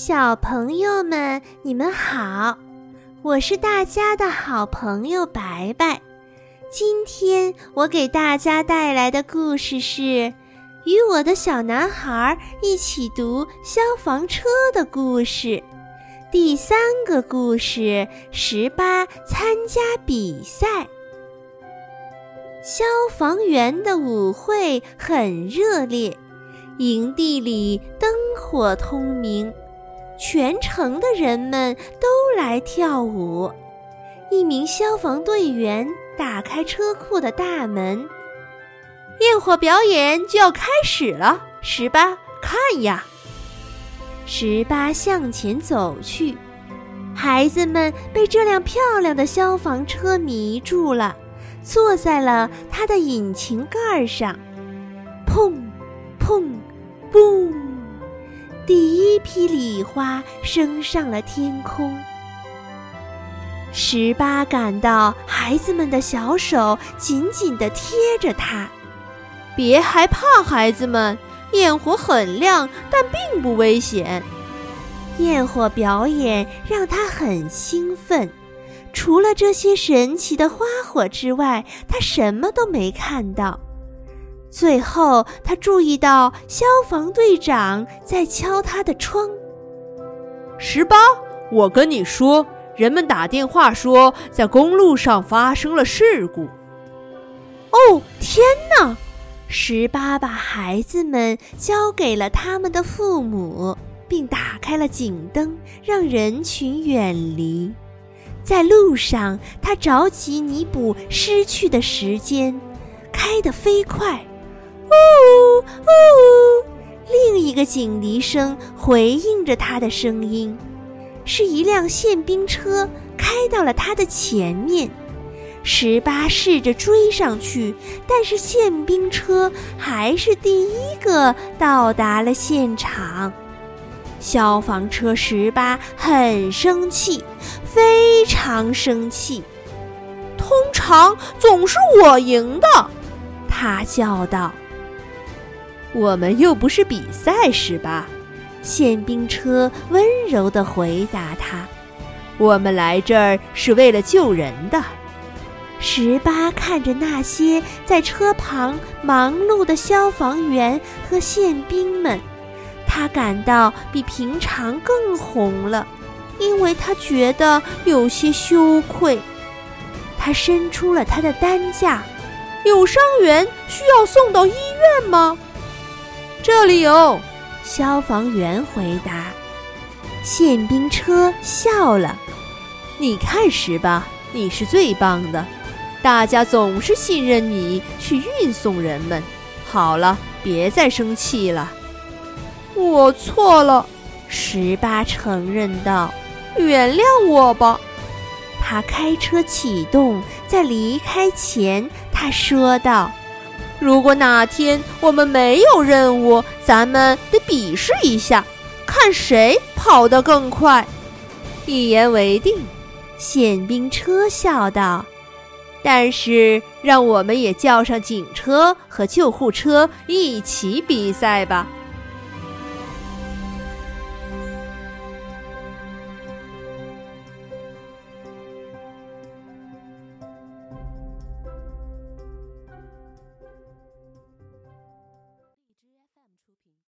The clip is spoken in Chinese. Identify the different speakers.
Speaker 1: 小朋友们，你们好，我是大家的好朋友白白。今天我给大家带来的故事是《与我的小男孩一起读消防车的故事》第三个故事：十八参加比赛。消防员的舞会很热烈，营地里灯火通明。全城的人们都来跳舞。一名消防队员打开车库的大门，焰火表演就要开始了。十八，看呀！十八向前走去，孩子们被这辆漂亮的消防车迷住了，坐在了它的引擎盖上。砰，砰，嘣！第一批礼花升上了天空。十八感到孩子们的小手紧紧地贴着他。别害怕，孩子们，焰火很亮，但并不危险。焰火表演让他很兴奋。除了这些神奇的花火之外，他什么都没看到。最后，他注意到消防队长在敲他的窗。
Speaker 2: 十八，我跟你说，人们打电话说在公路上发生了事故。
Speaker 1: 哦，天哪！十八把孩子们交给了他们的父母，并打开了警灯，让人群远离。在路上，他着急弥补失去的时间，开得飞快。呜呜！另一个警笛声回应着他的声音，是一辆宪兵车开到了他的前面。十八试着追上去，但是宪兵车还是第一个到达了现场。消防车十八很生气，非常生气。通常总是我赢的，他叫道。
Speaker 2: 我们又不是比赛，是吧？
Speaker 1: 宪兵车温柔地回答他：“
Speaker 2: 我们来这儿是为了救人的。”
Speaker 1: 十八看着那些在车旁忙碌的消防员和宪兵们，他感到比平常更红了，因为他觉得有些羞愧。他伸出了他的担架：“有伤员需要送到医院吗？”
Speaker 2: 这里有，
Speaker 1: 消防员回答。宪兵车笑了。
Speaker 2: 你看，十八，你是最棒的，大家总是信任你去运送人们。好了，别再生气了。
Speaker 1: 我错了，十八承认道。原谅我吧。他开车启动，在离开前，他说道。如果哪天我们没有任务，咱们得比试一下，看谁跑得更快。
Speaker 2: 一言为定，
Speaker 1: 宪兵车笑道。
Speaker 2: 但是让我们也叫上警车和救护车一起比赛吧。